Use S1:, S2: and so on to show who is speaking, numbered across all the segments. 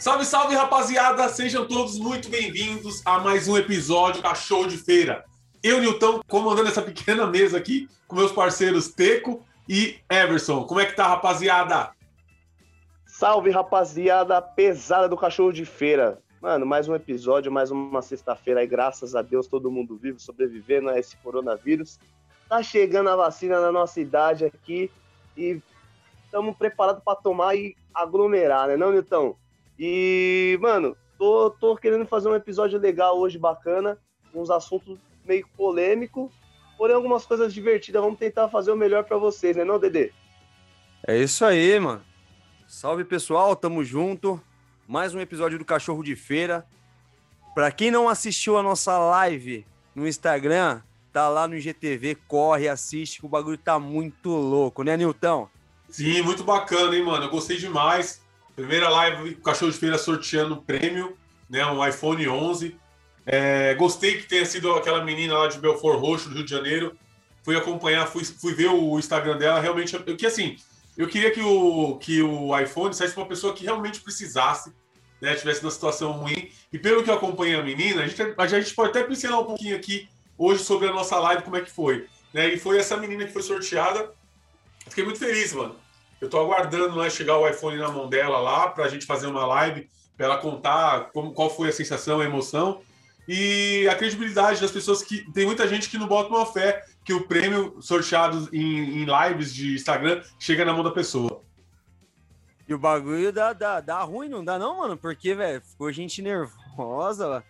S1: Salve, salve, rapaziada! Sejam todos muito bem-vindos a mais um episódio da Show de Feira. Eu, Nilton, comandando essa pequena mesa aqui com meus parceiros Teco e Everson. Como é que tá, rapaziada?
S2: Salve, rapaziada pesada do Cachorro de Feira. Mano, mais um episódio, mais uma sexta-feira aí, graças a Deus, todo mundo vivo, sobrevivendo a esse coronavírus. Tá chegando a vacina na nossa idade aqui e estamos preparados para tomar e aglomerar, né, não, Nilton? E, mano, tô, tô querendo fazer um episódio legal hoje, bacana, uns assuntos meio polêmico, porém algumas coisas divertidas. Vamos tentar fazer o melhor para vocês, né, não, Dedê?
S3: É isso aí, mano. Salve pessoal, tamo junto. Mais um episódio do Cachorro de Feira. Para quem não assistiu a nossa live no Instagram, tá lá no IGTV, corre, assiste, que o bagulho tá muito louco, né, Nilton?
S1: Sim, muito bacana, hein, mano? Eu gostei demais. Primeira live com Cachorro de Feira sorteando prêmio, né? Um iPhone 11. É, gostei que tenha sido aquela menina lá de Belfort Roxo, do Rio de Janeiro. Fui acompanhar, fui, fui ver o Instagram dela. Realmente, eu, que assim, eu queria que o, que o iPhone saísse para uma pessoa que realmente precisasse, né? Tivesse numa situação ruim. E pelo que eu acompanhei a menina, a gente, a gente pode até pincelar um pouquinho aqui hoje sobre a nossa live, como é que foi. Né? E foi essa menina que foi sorteada. Fiquei muito feliz, mano. Eu estou aguardando né, chegar o iPhone na mão dela lá para a gente fazer uma live para ela contar como, qual foi a sensação, a emoção e a credibilidade das pessoas que tem muita gente que não bota uma fé que o prêmio sorteado em, em lives de Instagram chega na mão da pessoa.
S3: E o bagulho dá, dá, dá ruim, não dá não, mano? Porque, velho, ficou gente nervosa,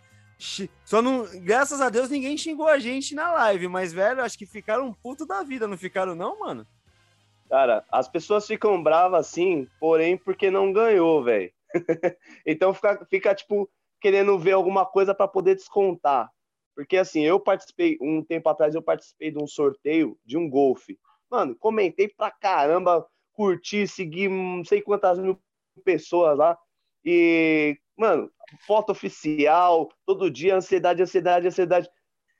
S3: Só não. Graças a Deus ninguém xingou a gente na live, mas, velho, acho que ficaram puto da vida, não ficaram, não, mano?
S2: Cara, as pessoas ficam bravas assim, porém porque não ganhou, velho. então fica, fica, tipo, querendo ver alguma coisa para poder descontar. Porque assim, eu participei, um tempo atrás, eu participei de um sorteio de um golfe. Mano, comentei pra caramba, curti, segui não sei quantas mil pessoas lá. E, mano, foto oficial, todo dia, ansiedade, ansiedade, ansiedade.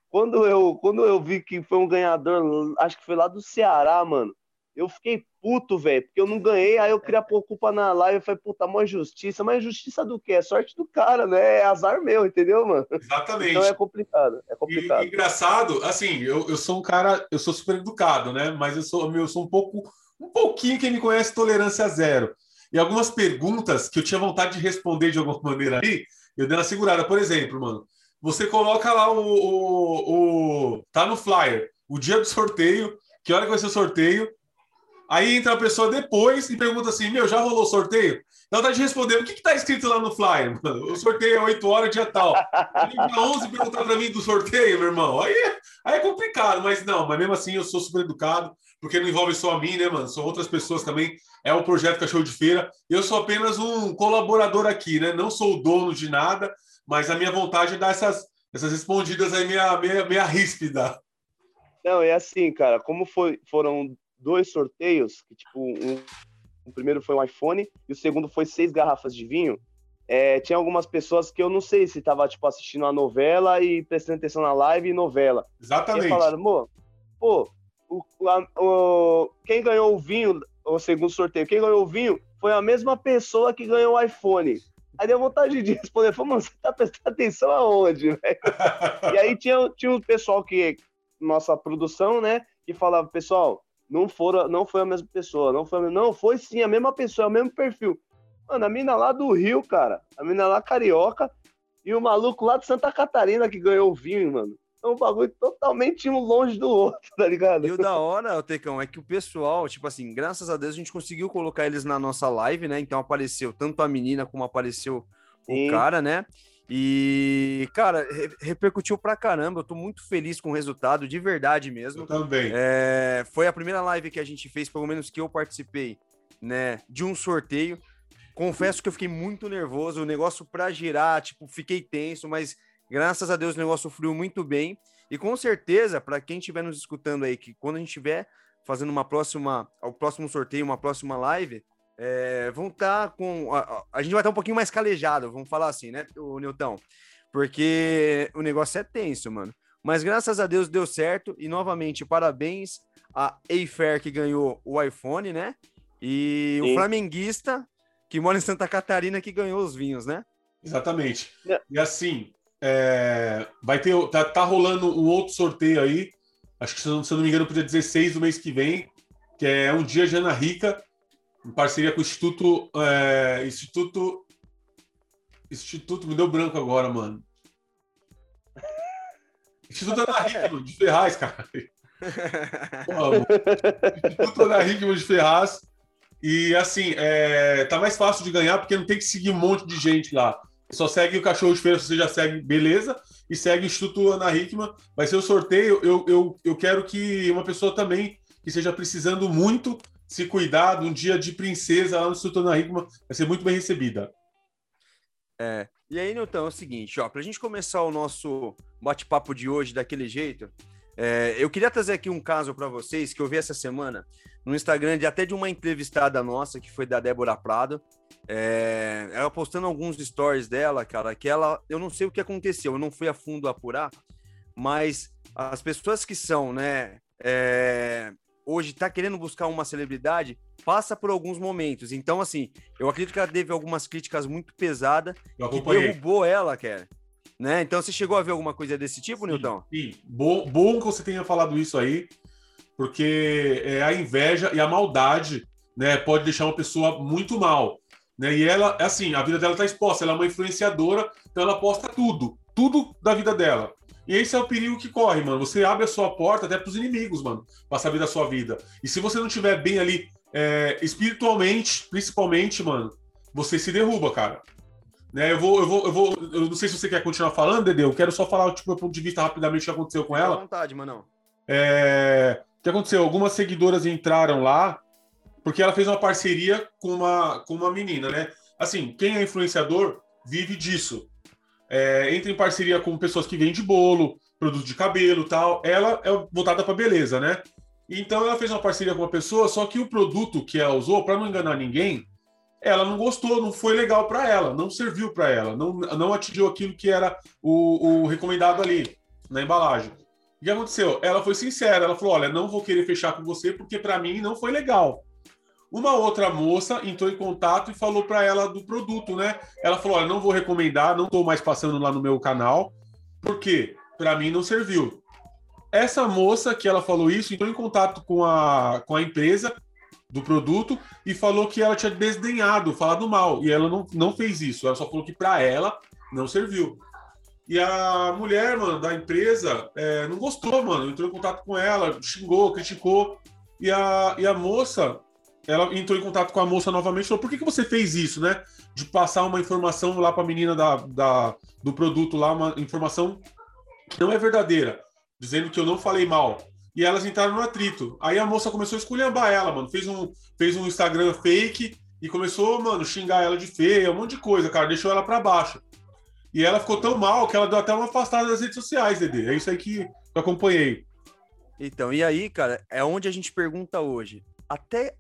S2: Quando eu, quando eu vi que foi um ganhador, acho que foi lá do Ceará, mano eu fiquei puto, velho, porque eu não ganhei, aí eu queria pôr culpa na live, eu falei, puta, mó justiça, mas justiça do quê? É sorte do cara, né? É azar meu, entendeu, mano?
S1: Exatamente.
S2: Então é complicado, é complicado.
S1: E, engraçado, assim, eu, eu sou um cara, eu sou super educado, né? Mas eu sou, eu sou um pouco, um pouquinho, quem me conhece, tolerância zero. E algumas perguntas que eu tinha vontade de responder de alguma maneira ali, eu dei uma segurada. Por exemplo, mano, você coloca lá o, o, o tá no flyer, o dia do sorteio, que hora que vai ser o sorteio, Aí entra a pessoa depois e pergunta assim: Meu, já rolou sorteio? Dá vontade de responder: O que está escrito lá no flyer? Mano? O sorteio é 8 horas, dia tal. Liga 11 perguntar para mim do sorteio, meu irmão. Aí, aí é complicado, mas não, mas mesmo assim eu sou super educado, porque não envolve só a mim, né, mano? São outras pessoas também. É o projeto Cachorro de Feira. Eu sou apenas um colaborador aqui, né? Não sou o dono de nada, mas a minha vontade é dar essas, essas respondidas aí meia, meia, meia ríspida.
S2: Não, é assim, cara, como foi, foram dois sorteios, que tipo, um, o primeiro foi um iPhone e o segundo foi seis garrafas de vinho. É, tinha algumas pessoas que eu não sei se tava tipo assistindo a novela e prestando atenção na live e novela.
S1: Exatamente. E
S2: falaram, pô, o, a, o, quem ganhou o vinho, o segundo sorteio, quem ganhou o vinho foi a mesma pessoa que ganhou o iPhone. Aí deu vontade de responder, falou, mano, você tá prestando atenção aonde, e aí tinha, tinha um pessoal que, nossa produção, né, que falava, pessoal, não, foram, não foi a mesma pessoa, não foi, não, foi sim a mesma pessoa, é o mesmo perfil. Mano, a mina lá do Rio, cara, a mina lá carioca e o maluco lá de Santa Catarina que ganhou o vinho, mano. É um bagulho totalmente um longe do outro, tá ligado?
S3: E o da hora, Tecão, é que o pessoal, tipo assim, graças a Deus a gente conseguiu colocar eles na nossa live, né? Então apareceu tanto a menina como apareceu Sim. o cara, né? E, cara, re repercutiu pra caramba. Eu tô muito feliz com o resultado, de verdade mesmo.
S1: Eu também.
S3: É, foi a primeira live que a gente fez, pelo menos que eu participei, né, de um sorteio. Confesso que eu fiquei muito nervoso, o negócio pra girar, tipo, fiquei tenso, mas graças a Deus o negócio fluiu muito bem. E com certeza, para quem estiver nos escutando aí, que quando a gente estiver fazendo uma próxima, o próximo sorteio, uma próxima live, é, vão estar tá com. A, a, gente vai estar tá um pouquinho mais calejado, vamos falar assim, né, o Newton? Porque o negócio é tenso, mano. Mas graças a Deus deu certo. E novamente, parabéns a Eifer que ganhou o iPhone, né? E Sim. o flamenguista que mora em Santa Catarina que ganhou os vinhos, né?
S1: Exatamente. É. E assim, é, vai ter, tá, tá, rolando um outro sorteio aí, acho que se eu, se eu não me engano, pro dia 16 do mês que vem, que é um dia de Ana Rica, em parceria com o Instituto. É, Instituto. Instituto, me deu branco agora, mano. Instituto Ana Hickman de Ferraz, cara. Instituto Ana Hickman de Ferraz. E assim, é, tá mais fácil de ganhar porque não tem que seguir um monte de gente lá. Só segue o Cachorro de Feira, se você já segue, beleza. E segue o Instituto Ana Hickman. Vai ser o sorteio. Eu, eu, eu quero que uma pessoa também que esteja precisando muito se cuidar um dia de princesa lá no Instituto Ana vai ser muito bem recebida.
S3: É. E aí, Newton, é o seguinte, ó, pra gente começar o nosso bate-papo de hoje daquele jeito, é, eu queria trazer aqui um caso para vocês que eu vi essa semana no Instagram de até de uma entrevistada nossa, que foi da Débora Prado. É, ela postando alguns stories dela, cara, que ela. Eu não sei o que aconteceu, eu não fui a fundo apurar, mas as pessoas que são, né, é, hoje tá querendo buscar uma celebridade, passa por alguns momentos. Então, assim, eu acredito que ela teve algumas críticas muito pesadas que derrubou ela, cara. Né? Então, você chegou a ver alguma coisa desse tipo, sim, Nilton?
S1: Sim, bom, bom que você tenha falado isso aí, porque é, a inveja e a maldade né, pode deixar uma pessoa muito mal. Né? E ela, assim, a vida dela está exposta, ela é uma influenciadora, então ela posta tudo, tudo da vida dela. E esse é o perigo que corre, mano. Você abre a sua porta até pros inimigos, mano, pra saber da sua vida. E se você não estiver bem ali, é, espiritualmente, principalmente, mano, você se derruba, cara. Né, eu vou, eu vou, eu vou. Eu não sei se você quer continuar falando, Dede. Eu quero só falar tipo, meu ponto de vista rapidamente o que aconteceu com ela.
S3: À vontade, mano.
S1: É, o que aconteceu? Algumas seguidoras entraram lá porque ela fez uma parceria com uma, com uma menina, né? Assim, quem é influenciador vive disso é, entra em parceria com pessoas que vendem bolo, produto de cabelo tal. Ela é voltada para beleza, né? Então ela fez uma parceria com uma pessoa, só que o produto que ela usou, para não enganar ninguém, ela não gostou, não foi legal para ela, não serviu para ela, não, não atingiu aquilo que era o, o recomendado ali na embalagem. O que aconteceu? Ela foi sincera, ela falou: olha, não vou querer fechar com você porque para mim não foi legal. Uma outra moça entrou em contato e falou para ela do produto, né? Ela falou: Olha, não vou recomendar, não estou mais passando lá no meu canal, porque para mim não serviu. Essa moça que ela falou isso entrou em contato com a, com a empresa do produto e falou que ela tinha desdenhado, falado mal. E ela não, não fez isso. Ela só falou que para ela não serviu. E a mulher, mano, da empresa é, não gostou, mano. Entrou em contato com ela, xingou, criticou. E a, e a moça ela entrou em contato com a moça novamente e falou: por que, que você fez isso, né? De passar uma informação lá para a menina da, da, do produto lá, uma informação que não é verdadeira, dizendo que eu não falei mal. E elas entraram no atrito. Aí a moça começou a esculhambar ela, mano. Fez um, fez um Instagram fake e começou, mano, xingar ela de feia, um monte de coisa, cara. Deixou ela para baixo. E ela ficou tão mal que ela deu até uma afastada das redes sociais, Dedê. É isso aí que eu acompanhei.
S3: Então, e aí, cara, é onde a gente pergunta hoje. Até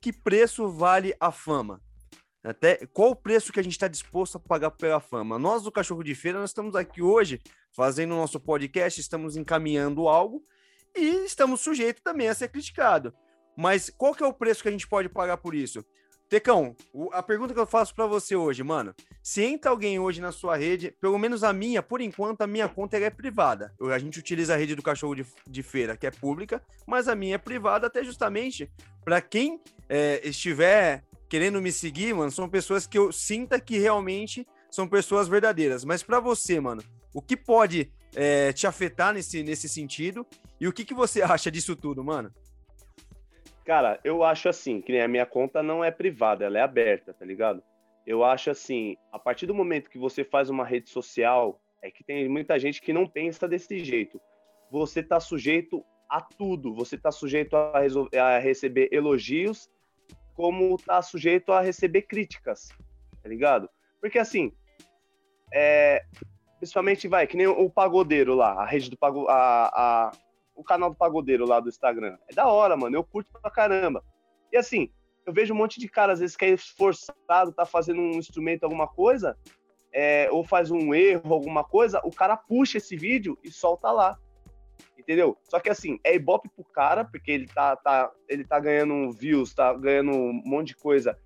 S3: que preço vale a fama? Até qual o preço que a gente está disposto a pagar pela fama? Nós do Cachorro de Feira, nós estamos aqui hoje fazendo o nosso podcast, estamos encaminhando algo e estamos sujeitos também a ser criticado. Mas qual que é o preço que a gente pode pagar por isso? Tecão, a pergunta que eu faço para você hoje, mano, se entra alguém hoje na sua rede, pelo menos a minha, por enquanto, a minha conta é privada. A gente utiliza a rede do cachorro de, de feira, que é pública, mas a minha é privada, até justamente para quem é, estiver querendo me seguir, mano, são pessoas que eu sinta que realmente são pessoas verdadeiras. Mas para você, mano, o que pode é, te afetar nesse, nesse sentido? E o que, que você acha disso tudo, mano?
S2: Cara, eu acho assim, que a minha conta não é privada, ela é aberta, tá ligado? Eu acho assim, a partir do momento que você faz uma rede social, é que tem muita gente que não pensa desse jeito. Você tá sujeito a tudo, você tá sujeito a, a receber elogios, como tá sujeito a receber críticas, tá ligado? Porque assim, é, principalmente vai, que nem o pagodeiro lá, a rede do pago, a, a o canal do Pagodeiro lá do Instagram. É da hora, mano. Eu curto pra caramba. E assim, eu vejo um monte de cara, às vezes, que é esforçado, tá fazendo um instrumento, alguma coisa, é, ou faz um erro, alguma coisa, o cara puxa esse vídeo e solta lá. Entendeu? Só que assim, é ibope pro cara, porque ele tá, tá, ele tá ganhando views, tá ganhando um monte de coisa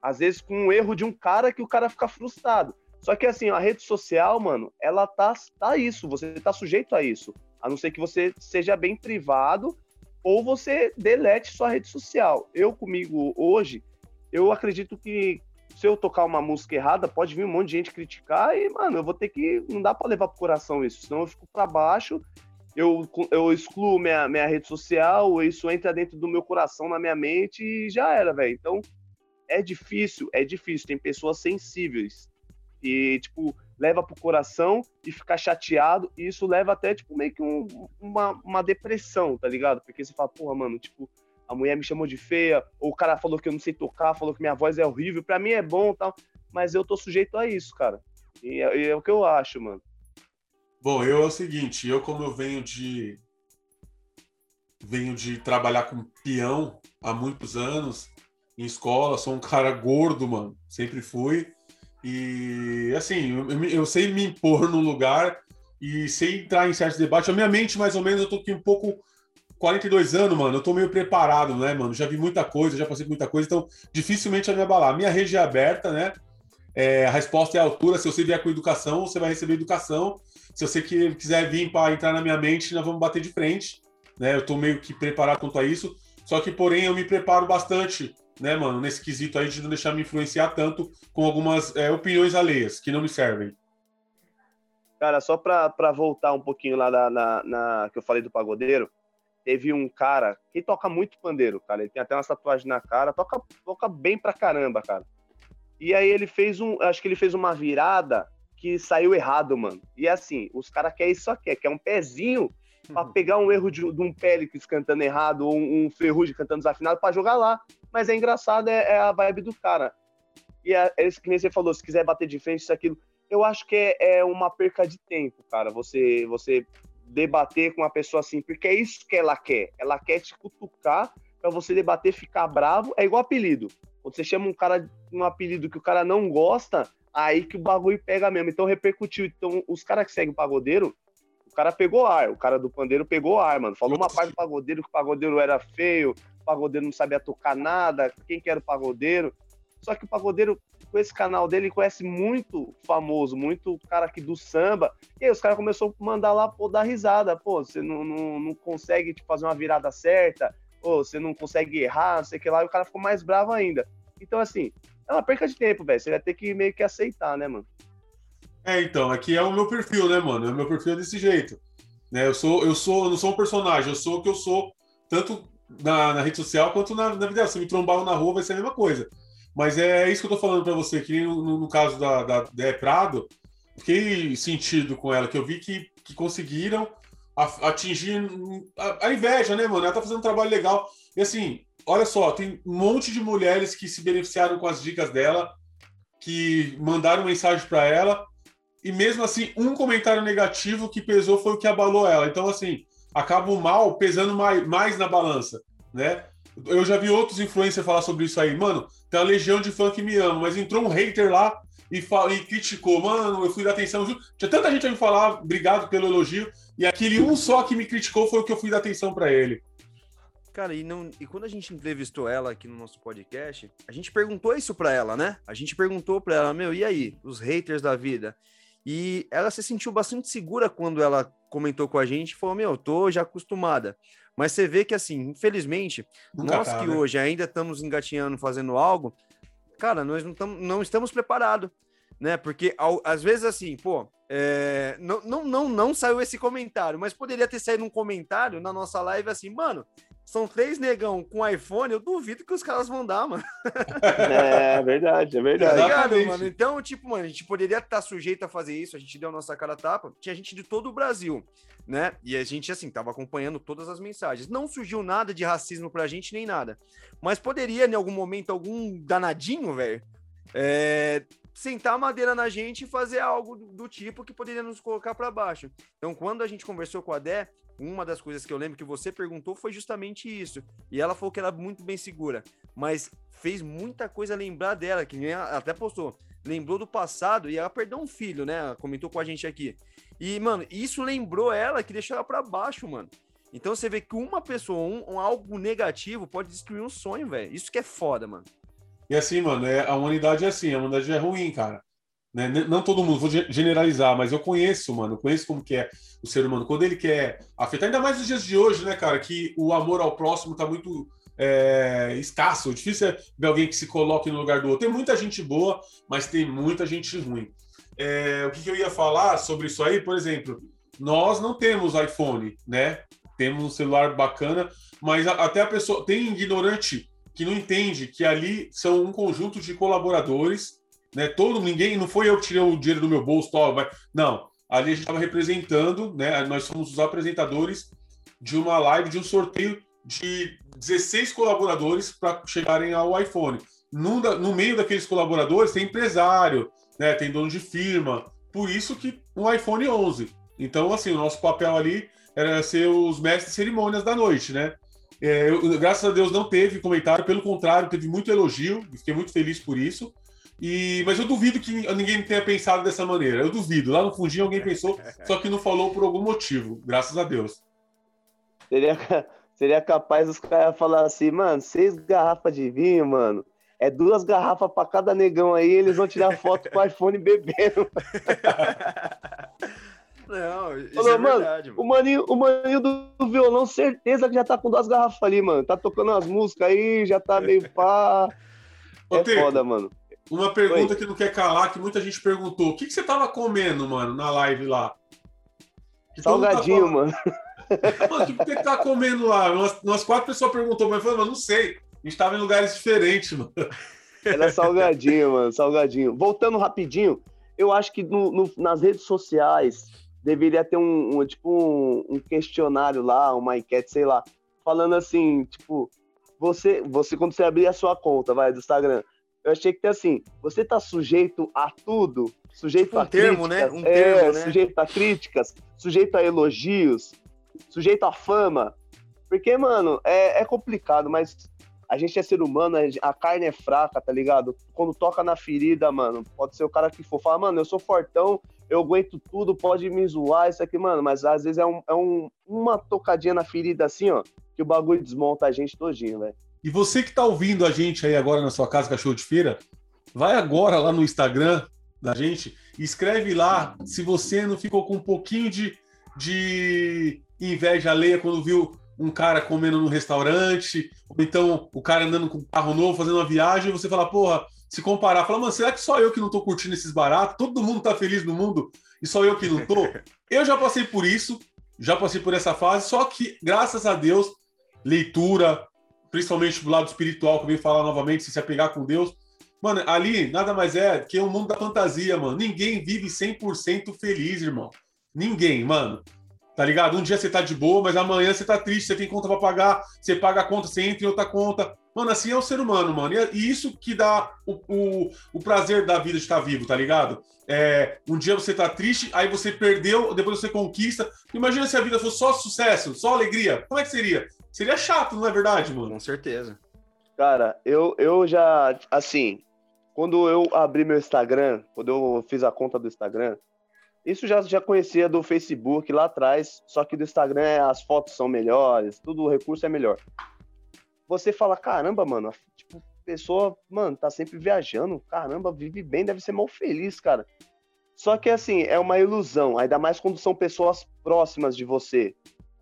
S2: Às vezes com um erro de um cara que o cara fica frustrado. Só que assim, a rede social, mano, ela tá, tá isso, você tá sujeito a isso. A não ser que você seja bem privado ou você delete sua rede social. Eu comigo hoje, eu acredito que se eu tocar uma música errada, pode vir um monte de gente criticar e, mano, eu vou ter que. Não dá para levar pro coração isso, senão eu fico para baixo, eu, eu excluo minha, minha rede social, isso entra dentro do meu coração, na minha mente e já era, velho. Então, é difícil, é difícil. Tem pessoas sensíveis e, tipo, leva pro coração e fica chateado, e isso leva até, tipo, meio que um, uma, uma depressão, tá ligado? Porque você fala, porra, mano, tipo, a mulher me chamou de feia, ou o cara falou que eu não sei tocar, falou que minha voz é horrível, pra mim é bom tal, mas eu tô sujeito a isso, cara. E é, e é o que eu acho, mano.
S1: Bom, eu é o seguinte, eu como eu venho de venho de trabalhar com peão há muitos anos em escola, sou um cara gordo, mano, sempre fui. E assim, eu, eu sei me impor no lugar e sei entrar em certos debates. A minha mente, mais ou menos, eu tô aqui um pouco 42 anos, mano, eu tô meio preparado, né, mano? Já vi muita coisa, já passei muita coisa, então dificilmente vai me abalar. Minha rede é aberta, né? É, a resposta é a altura. Se você vier com educação, você vai receber educação. Se você que, quiser vir para entrar na minha mente, nós vamos bater de frente. Né? Eu estou meio que preparado quanto a isso. Só que, porém, eu me preparo bastante, né, mano, nesse quesito aí de não deixar me influenciar tanto com algumas é, opiniões alheias que não me servem.
S2: Cara, só para voltar um pouquinho lá na, na, na, que eu falei do pagodeiro, teve um cara que toca muito pandeiro, cara. Ele tem até uma tatuagem na cara, toca, toca bem pra caramba, cara. E aí ele fez um, acho que ele fez uma virada que saiu errado, mano. E assim, os caras querem isso aqui, quer um pezinho uhum. pegar um erro de, de um Péricles cantando errado ou um, um Ferrugem cantando desafinado para jogar lá. Mas é engraçado, é, é, a vibe do cara. E é, é que nem você falou, se quiser bater de frente, isso, aquilo. Eu acho que é, é uma perca de tempo, cara. Você, você debater com uma pessoa assim, porque é isso que ela quer. Ela quer te cutucar para você debater, ficar bravo. É igual apelido. Quando você chama um cara um apelido que o cara não gosta, aí que o bagulho pega mesmo. Então repercutiu. Então, os caras que seguem o pagodeiro, o cara pegou ar, o cara do pandeiro pegou ar, mano. Falou uma parte do pagodeiro que o pagodeiro era feio, pagodeiro não sabia tocar nada, quem que era o pagodeiro. Só que o pagodeiro, com esse canal dele, conhece muito famoso, muito cara aqui do samba. E aí os caras começaram a mandar lá, pô, dar risada. Pô, você não, não, não consegue tipo, fazer uma virada certa, pô, você não consegue errar, não sei o que lá. E o cara ficou mais bravo ainda. Então, assim, é uma perca de tempo, velho. Você vai ter que meio que aceitar, né, mano?
S1: É, então, aqui é o meu perfil, né, mano? O meu perfil é desse jeito. Né? Eu sou, eu sou, eu não sou um personagem, eu sou o que eu sou, tanto na, na rede social quanto na, na vida. Se me trombar na rua, vai ser a mesma coisa. Mas é isso que eu tô falando para você, que no, no, caso da, da Dé Prado, fiquei sentido com ela, que eu vi que, que conseguiram atingir a, a, inveja, né, mano? Ela tá fazendo um trabalho legal. E assim, olha só, tem um monte de mulheres que se beneficiaram com as dicas dela, que mandaram mensagem para ela, e mesmo assim, um comentário negativo que pesou foi o que abalou ela. Então, assim, acaba o mal pesando mais, mais na balança, né? Eu já vi outros influencers falar sobre isso aí. Mano, tem uma legião de fã que me ama, mas entrou um hater lá e, e criticou. Mano, eu fui dar atenção. Tinha tanta gente a me falar, obrigado pelo elogio. E aquele um só que me criticou foi o que eu fui dar atenção para ele.
S3: Cara, e, não, e quando a gente entrevistou ela aqui no nosso podcast, a gente perguntou isso pra ela, né? A gente perguntou pra ela, meu, e aí, os haters da vida? E ela se sentiu bastante segura quando ela comentou com a gente falou, meu, tô já acostumada. Mas você vê que, assim, infelizmente, Nunca nós tá, que né? hoje ainda estamos engatinhando, fazendo algo, cara, nós não, tamo, não estamos preparados, né? Porque, ao, às vezes, assim, pô, é, não, não, não, não saiu esse comentário, mas poderia ter saído um comentário na nossa live assim, mano, são três negão com iPhone, eu duvido que os caras vão dar, mano.
S2: É verdade, é verdade. Tá ligado,
S3: mano? Então, tipo, mano, a gente poderia estar sujeito a fazer isso, a gente deu a nossa cara tapa, tinha gente de todo o Brasil, né? E a gente, assim, tava acompanhando todas as mensagens. Não surgiu nada de racismo pra gente, nem nada. Mas poderia, em algum momento, algum danadinho, velho, é, sentar a madeira na gente e fazer algo do, do tipo que poderia nos colocar para baixo. Então, quando a gente conversou com a Dé, uma das coisas que eu lembro que você perguntou foi justamente isso. E ela falou que era muito bem segura, mas fez muita coisa lembrar dela, que nem ela até postou. Lembrou do passado e ela perdeu um filho, né? Ela comentou com a gente aqui. E, mano, isso lembrou ela que deixou ela para baixo, mano. Então você vê que uma pessoa, um, um algo negativo pode destruir um sonho, velho. Isso que é foda, mano.
S1: E assim, mano, é, a humanidade é assim, a humanidade é ruim, cara. Né? Não todo mundo, vou generalizar, mas eu conheço, mano, conheço como que é o ser humano. Quando ele quer afetar, ainda mais nos dias de hoje, né, cara, que o amor ao próximo tá muito é, escasso. Difícil é ver alguém que se coloque no lugar do outro. Tem muita gente boa, mas tem muita gente ruim. É, o que, que eu ia falar sobre isso aí, por exemplo, nós não temos iPhone, né? Temos um celular bacana, mas até a pessoa tem ignorante que não entende que ali são um conjunto de colaboradores, né? Todo ninguém, não foi eu que tirei o dinheiro do meu bolso, tal, mas não. Ali a gente estava representando, né? Nós somos os apresentadores de uma live, de um sorteio de 16 colaboradores para chegarem ao iPhone. No, no, meio daqueles colaboradores tem empresário, né? Tem dono de firma. Por isso que um iPhone 11. Então, assim, o nosso papel ali era ser os mestres de cerimônias da noite, né? É, eu, graças a Deus não teve comentário, pelo contrário, teve muito elogio, fiquei muito feliz por isso. E, mas eu duvido que ninguém tenha pensado dessa maneira. Eu duvido. Lá no fundinho alguém pensou, só que não falou por algum motivo. Graças a Deus.
S2: Seria, seria capaz os caras falar assim, mano, seis garrafas de vinho, mano. É duas garrafas para cada negão aí, eles vão tirar foto com o iPhone bebendo.
S3: Não, isso Falou, é
S2: mano,
S3: verdade,
S2: mano. O maninho, o maninho do violão, certeza que já tá com duas garrafas ali, mano. Tá tocando as músicas aí, já tá meio pá.
S1: Ô, é Teco, foda, mano. Uma pergunta Oi. que não quer calar, que muita gente perguntou. O que, que você tava comendo, mano, na live lá?
S2: Que Salgadinho, tá mano.
S1: Mano, o que você tá comendo lá? Umas, umas quatro pessoas perguntou, mas eu falei, mano, não sei. A gente tava em lugares diferentes, mano.
S2: Era salgadinho, mano, salgadinho. Voltando rapidinho, eu acho que no, no, nas redes sociais deveria ter um, um tipo um, um, questionário lá, uma enquete, sei lá, falando assim, tipo, você, você quando você abrir a sua conta, vai, do Instagram, eu achei que tem assim, você tá sujeito a tudo, sujeito um a termo, né? críticas, né? Um é, termo, né? sujeito a críticas, sujeito a elogios, sujeito a fama, porque, mano, é, é complicado, mas a gente é ser humano, a carne é fraca, tá ligado? Quando toca na ferida, mano, pode ser o cara que for falar, mano, eu sou fortão, eu aguento tudo, pode me zoar, isso aqui, mano, mas às vezes é, um, é um, uma tocadinha na ferida assim, ó, que o bagulho desmonta a gente todinho, velho.
S1: E você que tá ouvindo a gente aí agora na sua casa, cachorro de feira, vai agora lá no Instagram da gente e escreve lá se você não ficou com um pouquinho de, de inveja alheia quando viu um cara comendo no restaurante, ou então o cara andando com um carro novo, fazendo uma viagem, e você fala, porra, se comparar, fala, mano, será que só eu que não tô curtindo esses baratos? Todo mundo tá feliz no mundo e só eu que não tô? Eu já passei por isso, já passei por essa fase, só que, graças a Deus, leitura, principalmente do lado espiritual, que eu vim falar novamente, se se apegar com Deus, mano, ali nada mais é que o um mundo da fantasia, mano. Ninguém vive 100% feliz, irmão. Ninguém, mano. Tá ligado? Um dia você tá de boa, mas amanhã você tá triste, você tem conta pra pagar, você paga a conta, você entra em outra conta. Mano, assim é o ser humano, mano. E, é, isso que dá o, o, o prazer da vida de estar vivo, tá ligado? É, um dia você tá triste, aí você perdeu, depois você conquista. Imagina se a vida fosse só sucesso, só alegria. Como é que seria? Seria chato, não é verdade, mano?
S3: Com certeza.
S2: Cara, eu, eu já, assim, quando eu abri meu Instagram, quando eu fiz a conta do Instagram, isso já, já conhecia do Facebook lá atrás, só que do Instagram as fotos são melhores, tudo o recurso é melhor. Você fala, caramba, mano, tipo, pessoa, mano, tá sempre viajando, caramba, vive bem, deve ser mal feliz, cara. Só que assim, é uma ilusão, ainda mais quando são pessoas próximas de você.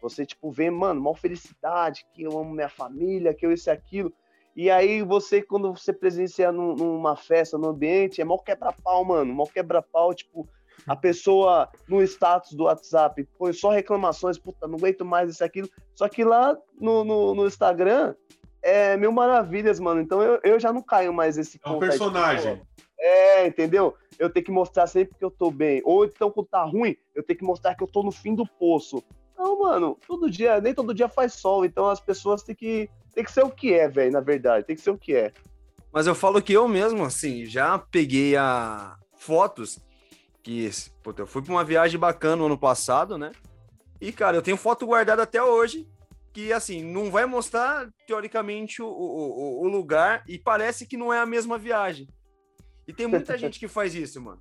S2: Você, tipo, vê, mano, mal felicidade, que eu amo minha família, que eu isso e aquilo. E aí você, quando você presencia numa festa, num ambiente, é mal quebra-pau, mano. Mal quebra-pal, tipo, a pessoa no status do WhatsApp põe só reclamações, puta, não aguento mais isso aquilo. Só que lá no, no, no Instagram é mil maravilhas, mano. Então eu, eu já não caio mais esse
S1: É um personagem. Aí,
S2: é, entendeu? Eu tenho que mostrar sempre que eu tô bem. Ou então, quando tá ruim, eu tenho que mostrar que eu tô no fim do poço. Não, mano, todo dia, nem todo dia faz sol. Então as pessoas têm que, têm que ser o que é, velho, na verdade. Tem que ser o que é.
S3: Mas eu falo que eu mesmo, assim, já peguei a fotos que puta, eu fui para uma viagem bacana no ano passado, né? E, cara, eu tenho foto guardada até hoje, que, assim, não vai mostrar, teoricamente, o, o, o lugar, e parece que não é a mesma viagem. E tem muita gente que faz isso, mano.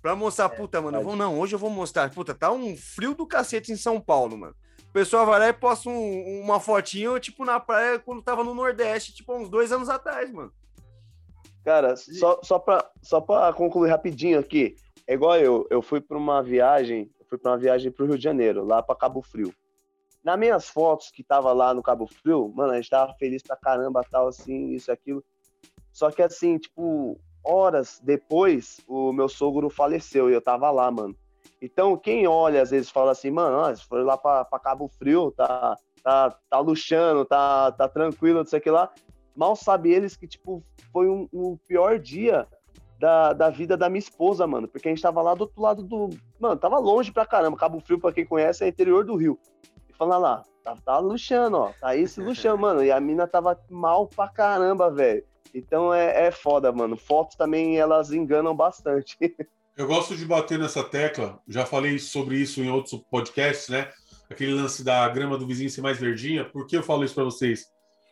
S3: Pra mostrar, é, puta, mano, eu vou, não, hoje eu vou mostrar. Puta, tá um frio do cacete em São Paulo, mano. O pessoal vai lá e posta um, uma fotinho, tipo, na praia, quando tava no Nordeste, tipo, uns dois anos atrás, mano.
S2: Cara, só, só, pra, só pra concluir rapidinho aqui, é igual eu, eu fui pra uma viagem, fui pra uma viagem pro Rio de Janeiro, lá pra Cabo Frio. Nas minhas fotos que tava lá no Cabo Frio, mano, a gente tava feliz pra caramba, tal, assim, isso, aquilo. Só que assim, tipo, horas depois, o meu sogro faleceu e eu tava lá, mano. Então, quem olha, às vezes, fala assim, mano, ó, foi lá pra, pra Cabo Frio, tá, tá, tá luxando, tá, tá tranquilo, não sei o que lá. Mal sabe eles que, tipo, foi um, um pior dia da, da vida da minha esposa, mano. Porque a gente tava lá do outro lado do. Mano, tava longe pra caramba. Cabo Frio, pra quem conhece, é interior do Rio. E falando lá, tá, tá luxando, ó. Tá esse luxando, mano. E a mina tava mal pra caramba, velho. Então é, é foda, mano. Fotos também elas enganam bastante.
S1: Eu gosto de bater nessa tecla, já falei sobre isso em outros podcasts, né? Aquele lance da grama do vizinho ser mais verdinha. Por que eu falo isso para vocês?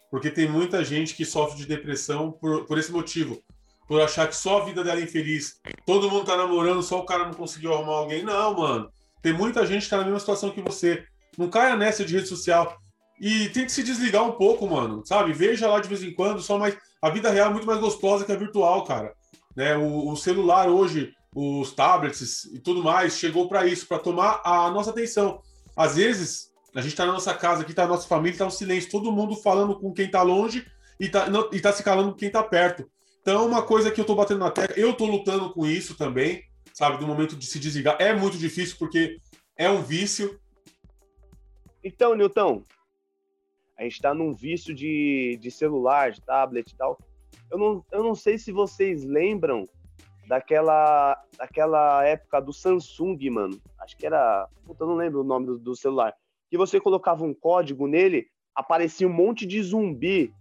S1: Porque tem muita gente que sofre de depressão por, por esse motivo. Por achar que só a vida dela é infeliz. Todo mundo tá namorando, só o cara não conseguiu arrumar alguém. Não, mano. Tem muita gente que tá na mesma situação que você. Não caia nessa de rede social. E tem que se desligar um pouco, mano. Sabe? Veja lá de vez em quando, só mais. A vida real é muito mais gostosa que a virtual, cara. Né? O, o celular hoje, os tablets e tudo mais, chegou para isso, para tomar a nossa atenção. Às vezes, a gente está na nossa casa, aqui está a nossa família, está um silêncio, todo mundo falando com quem está longe e está tá se calando com quem está perto. Então, uma coisa que eu estou batendo na tecla, eu estou lutando com isso também, sabe, do momento de se desligar. É muito difícil porque é um vício.
S2: Então, Nilton, a gente está num vício de, de celular, de tablet e tal. Eu não, eu não sei se vocês lembram daquela, daquela época do Samsung, mano. Acho que era. Puta, eu não lembro o nome do, do celular que você colocava um código nele, aparecia um monte de zumbi,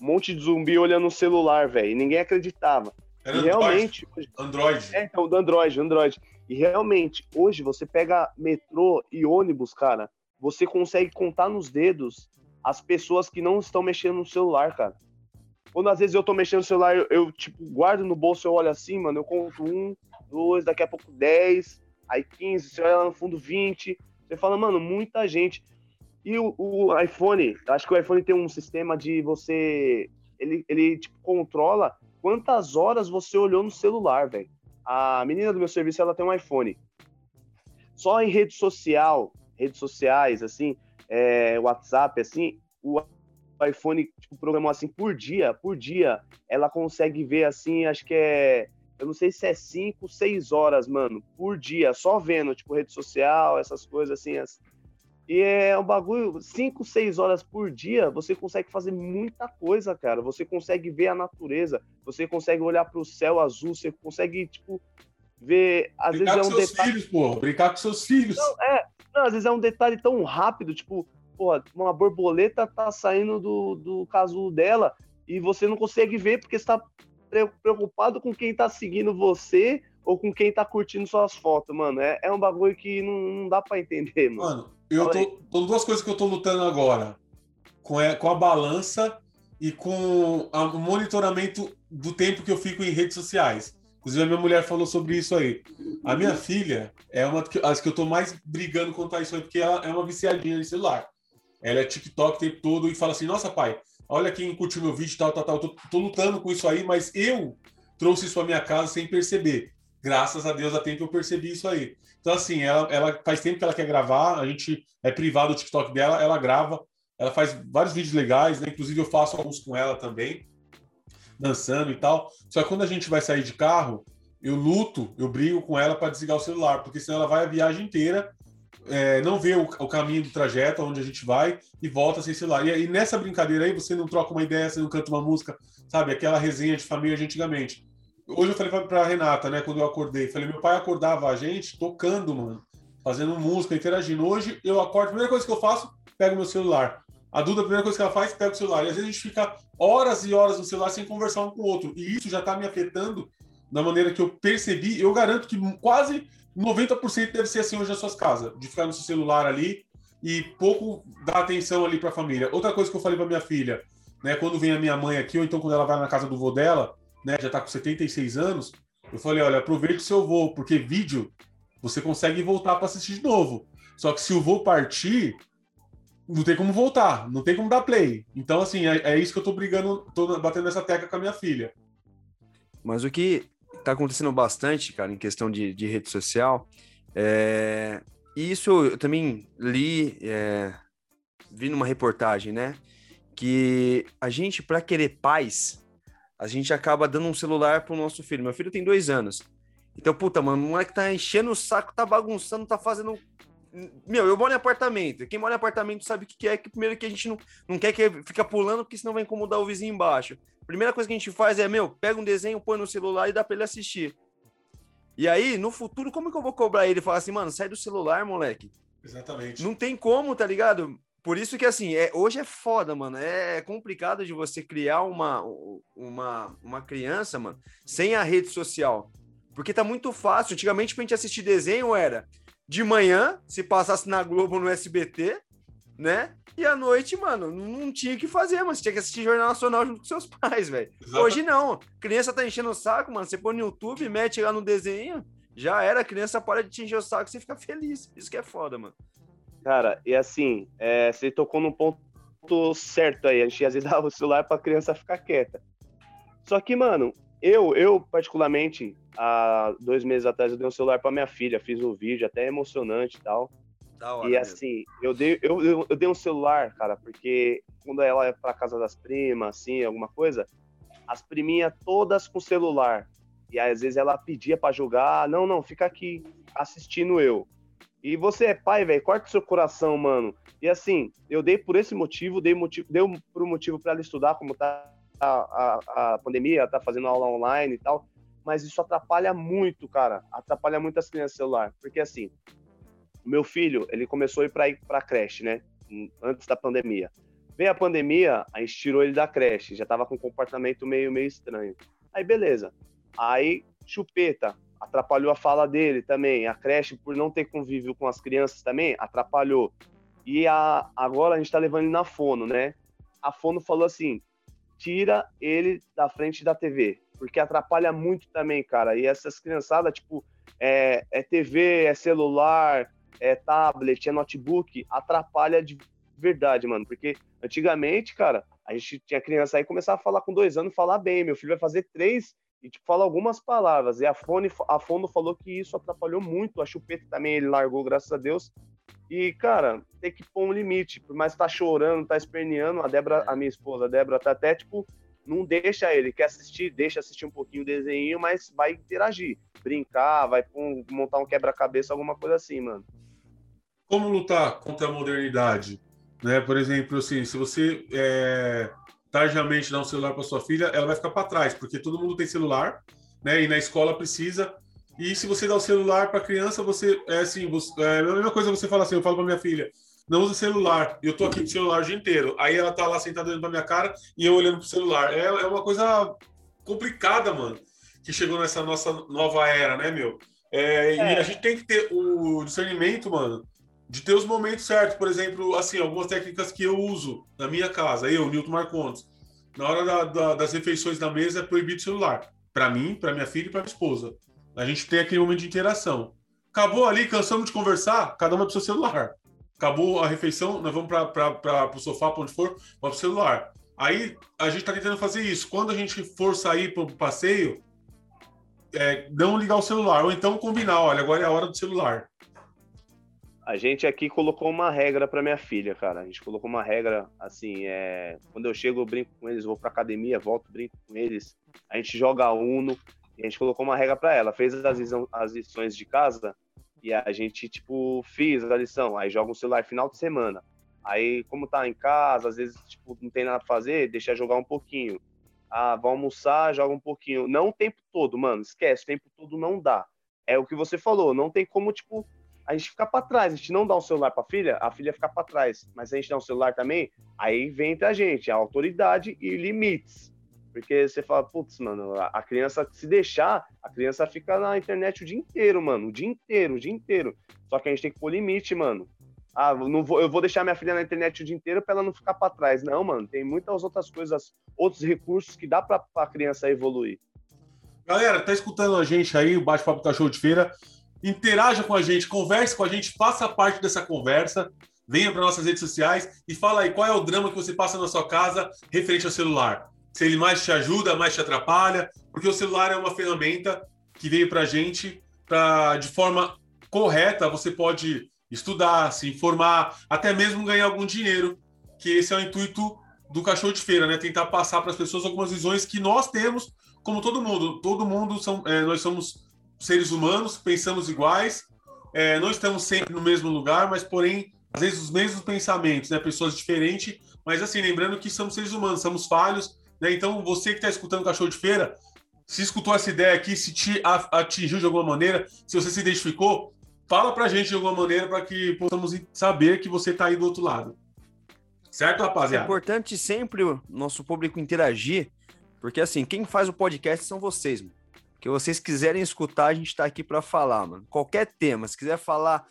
S2: um monte de zumbi olhando o celular, velho, e ninguém acreditava.
S1: Era e realmente. Android.
S2: É, então, do Android, Android. E realmente, hoje você pega metrô e ônibus, cara, você consegue contar nos dedos as pessoas que não estão mexendo no celular, cara. Quando às vezes eu tô mexendo no celular, eu, eu tipo, guardo no bolso, eu olho assim, mano, eu conto um, dois, daqui a pouco dez, aí quinze, você olha lá no fundo vinte, você fala, mano, muita gente. E o, o, iPhone, acho que o iPhone tem um sistema de você. Ele, ele tipo, controla quantas horas você olhou no celular, velho. A menina do meu serviço, ela tem um iPhone. Só em rede social, redes sociais, assim, é, WhatsApp, assim, o iPhone tipo, programou assim por dia, por dia, ela consegue ver assim, acho que é eu não sei se é 5, 6 horas, mano, por dia, só vendo, tipo, rede social, essas coisas assim. As... E é um bagulho, 5, 6 horas por dia, você consegue fazer muita coisa, cara. Você consegue ver a natureza, você consegue olhar para o céu azul, você consegue, tipo, ver. Às
S1: Brincar
S2: vezes
S1: é um com seus detalhe... filhos, pô. Brincar com seus filhos.
S2: Não, é, não, às vezes é um detalhe tão rápido, tipo, porra, uma borboleta tá saindo do, do casulo dela e você não consegue ver porque está preocupado com quem tá seguindo você ou com quem tá curtindo suas fotos, mano. É, é um bagulho que não, não dá para entender, mano. Mano,
S1: eu tô, tô, duas coisas que eu tô lutando agora. Com a, com a balança e com o monitoramento do tempo que eu fico em redes sociais. Inclusive, a minha mulher falou sobre isso aí. A minha filha é uma das que eu tô mais brigando contra isso aí, porque ela é uma viciadinha de celular. Ela é TikTok o tempo todo e fala assim: Nossa, pai, olha quem curtiu meu vídeo, tal, tal, tal. Tô, tô lutando com isso aí, mas eu trouxe isso à minha casa sem perceber. Graças a Deus, há tempo eu percebi isso aí. Então, assim, ela, ela faz tempo que ela quer gravar, a gente é privado o TikTok dela, ela grava, ela faz vários vídeos legais, né? Inclusive eu faço alguns com ela também, dançando e tal. Só que quando a gente vai sair de carro, eu luto, eu brigo com ela para desligar o celular, porque senão ela vai a viagem inteira é, não vê o, o, caminho do trajeto, onde a gente vai, e volta sem celular. E, e nessa brincadeira aí, você não troca uma ideia, você não canta uma música, sabe? Aquela resenha de família de antigamente. Hoje eu falei pra Renata, né, quando eu acordei, falei, meu pai acordava a gente tocando, mano, fazendo música, interagindo. Hoje eu acordo, a primeira coisa que eu faço, pego meu celular. A Duda, a primeira coisa que ela faz, pega o celular. E às vezes a gente fica horas e horas no celular sem conversar um com o outro. E isso já tá me afetando da maneira que eu percebi. Eu garanto que quase 90% deve ser assim hoje nas suas casas, de ficar no seu celular ali e pouco dar atenção ali para a família. Outra coisa que eu falei para minha filha, né, quando vem a minha mãe aqui, ou então quando ela vai na casa do vô dela, né, já está com 76 anos, eu falei, olha, aproveite o seu vô, porque vídeo você consegue voltar para assistir de novo. Só que se o vô partir, não tem como voltar, não tem como dar play. Então, assim, é, é isso que eu tô brigando, tô batendo essa tecla com a minha filha.
S3: Mas o que tá acontecendo bastante, cara, em questão de, de rede social, é... isso eu também li, é... vi numa reportagem, né? Que a gente, para querer paz, a gente acaba dando um celular pro nosso filho. Meu filho tem dois anos. Então, puta, mano, o moleque tá enchendo o saco, tá bagunçando, tá fazendo meu, eu moro em apartamento. Quem mora em apartamento sabe o que é, que primeiro que a gente não, não quer que fica pulando, porque senão vai incomodar o vizinho embaixo. Primeira coisa que a gente faz é, meu, pega um desenho, põe no celular e dá pra ele assistir. E aí, no futuro, como que eu vou cobrar ele? Falar assim, mano, sai do celular, moleque.
S1: Exatamente.
S3: Não tem como, tá ligado? Por isso que, assim, é, hoje é foda, mano. É complicado de você criar uma, uma, uma criança, mano, sem a rede social. Porque tá muito fácil. Antigamente, pra gente assistir desenho, era de manhã, se passasse na Globo no SBT, né? E à noite, mano, não tinha o que fazer, mano. Você tinha que assistir Jornal Nacional junto com seus pais, velho. Hoje não. Criança tá enchendo o saco, mano. Você põe no YouTube, mete lá no desenho, já era. Criança para de te encher o saco e você fica feliz. Isso que é foda, mano.
S2: Cara, e assim, é, você tocou num ponto certo aí. A gente às vezes dava o celular pra criança ficar quieta. Só que, mano, eu, eu particularmente, há dois meses atrás, eu dei um celular para minha filha, fiz um vídeo até emocionante e tal. e assim, eu dei, eu, eu, eu, dei um celular, cara, porque quando ela ia pra casa das primas, assim, alguma coisa, as priminhas todas com celular. E aí, às vezes ela pedia para jogar, não, não, fica aqui assistindo eu. E você é pai, velho, corta o seu coração, mano. E assim, eu dei por esse motivo, dei motivo, deu pro motivo para ela estudar, como tá a, a, a pandemia, tá fazendo aula online e tal mas isso atrapalha muito, cara. Atrapalha muito as crianças celular. Porque assim, meu filho, ele começou a ir para ir pra creche, né? Antes da pandemia. Veio a pandemia, a gente tirou ele da creche, já tava com um comportamento meio, meio estranho. Aí, beleza. Aí, chupeta, atrapalhou a fala dele também. A creche, por não ter convívio com as crianças também, atrapalhou. E a, agora a gente tá levando ele na fono, né? A fono falou assim: tira ele da frente da TV porque atrapalha muito também, cara. E essas criançadas, tipo, é, é TV, é celular, é tablet, é notebook, atrapalha de verdade, mano. Porque antigamente, cara, a gente tinha criança aí começar a falar com dois anos, falar bem. Meu filho vai fazer três e tipo, fala algumas palavras. E a Fone, a Fono falou que isso atrapalhou muito. A chupeta também ele largou, graças a Deus. E, cara, tem que pôr um limite. Por mais que tá chorando, tá esperneando, a Débora, a minha esposa, a Débora, tá até, tipo, não deixa ele, quer assistir, deixa assistir um pouquinho o desenho, mas vai interagir, brincar, vai montar um quebra-cabeça, alguma coisa assim, mano.
S1: Como lutar contra a modernidade? Né? Por exemplo, assim, se você é, tardiamente dá um celular para sua filha, ela vai ficar para trás, porque todo mundo tem celular, né? E na escola precisa. E se você dá o celular para a criança, você é assim, você, é a mesma coisa você fala assim, eu falo para minha filha, não usa celular. Eu tô aqui com o celular o dia inteiro. Aí ela tá lá sentada olhando pra minha cara e eu olhando pro celular. É, é uma coisa complicada, mano, que chegou nessa nossa nova era, né, meu? É, é. E a gente tem que ter o discernimento, mano, de ter os momentos certos. Por exemplo, assim, algumas técnicas que eu uso na minha casa, eu, Nilton Marcondes. Na hora da, da, das refeições da mesa é proibido o celular. Para mim, para minha filha e para minha esposa. A gente tem aquele momento de interação. Acabou ali, cansamos de conversar, cada uma pro seu celular acabou a refeição, nós vamos para o sofá, para onde for, vamos para o celular. Aí a gente está tentando fazer isso. Quando a gente for sair para o passeio, é, não ligar o celular, ou então combinar, olha, agora é a hora do celular.
S2: A gente aqui colocou uma regra para minha filha, cara. A gente colocou uma regra assim, é... quando eu chego, eu brinco com eles, vou para academia, volto, brinco com eles. A gente joga Uno, a gente colocou uma regra para ela. Fez as, as lições de casa, e a gente, tipo, fiz a lição, aí joga um celular final de semana. Aí, como tá em casa, às vezes, tipo, não tem nada pra fazer, deixa jogar um pouquinho. Ah, vai almoçar, joga um pouquinho. Não o tempo todo, mano, esquece, o tempo todo não dá. É o que você falou, não tem como, tipo, a gente ficar para trás. A gente não dá um celular pra filha, a filha ficar para trás. Mas a gente dá um celular também, aí vem entre a gente, a autoridade e limites. Porque você fala, putz, mano, a criança, se deixar, a criança fica na internet o dia inteiro, mano. O dia inteiro, o dia inteiro. Só que a gente tem que pôr limite, mano. Ah, não vou, eu vou deixar minha filha na internet o dia inteiro para ela não ficar para trás. Não, mano, tem muitas outras coisas, outros recursos que dá para a criança evoluir.
S1: Galera, tá escutando a gente aí, o Bate-Papo Cachorro de Feira? Interaja com a gente, converse com a gente, faça parte dessa conversa, venha para nossas redes sociais e fala aí qual é o drama que você passa na sua casa referente ao celular. Se ele mais te ajuda, mais te atrapalha, porque o celular é uma ferramenta que veio para a gente para, de forma correta, você pode estudar, se informar, até mesmo ganhar algum dinheiro, que esse é o intuito do cachorro de feira, né? Tentar passar para as pessoas algumas visões que nós temos, como todo mundo. Todo mundo são, é, nós somos seres humanos, pensamos iguais, é, não estamos sempre no mesmo lugar, mas porém às vezes os mesmos pensamentos, né? Pessoas diferentes, mas assim lembrando que somos seres humanos, somos falhos, né? Então você que está escutando cachorro de feira, se escutou essa ideia aqui, se te atingiu de alguma maneira, se você se identificou, fala pra gente de alguma maneira para que possamos saber que você está aí do outro lado. Certo, rapaziada?
S3: É importante sempre o nosso público interagir, porque assim, quem faz o podcast são vocês, mano. Que vocês quiserem escutar, a gente está aqui para falar, mano. Qualquer tema, se quiser falar.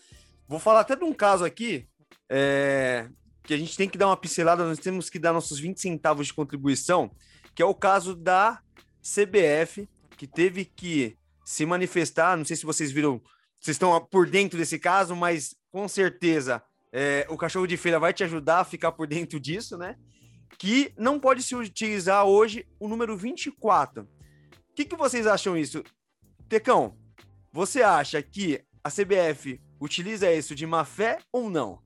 S3: Vou falar até de um caso aqui, é... que a gente tem que dar uma pincelada, nós temos que dar nossos 20 centavos de contribuição, que é o caso da CBF, que teve que se manifestar. Não sei se vocês viram vocês estão por dentro desse caso, mas com certeza é, o cachorro de feira vai te ajudar a ficar por dentro disso, né? Que não pode se utilizar hoje o número 24. O que, que vocês acham isso? Tecão, você acha que a CBF utiliza isso de má fé ou não?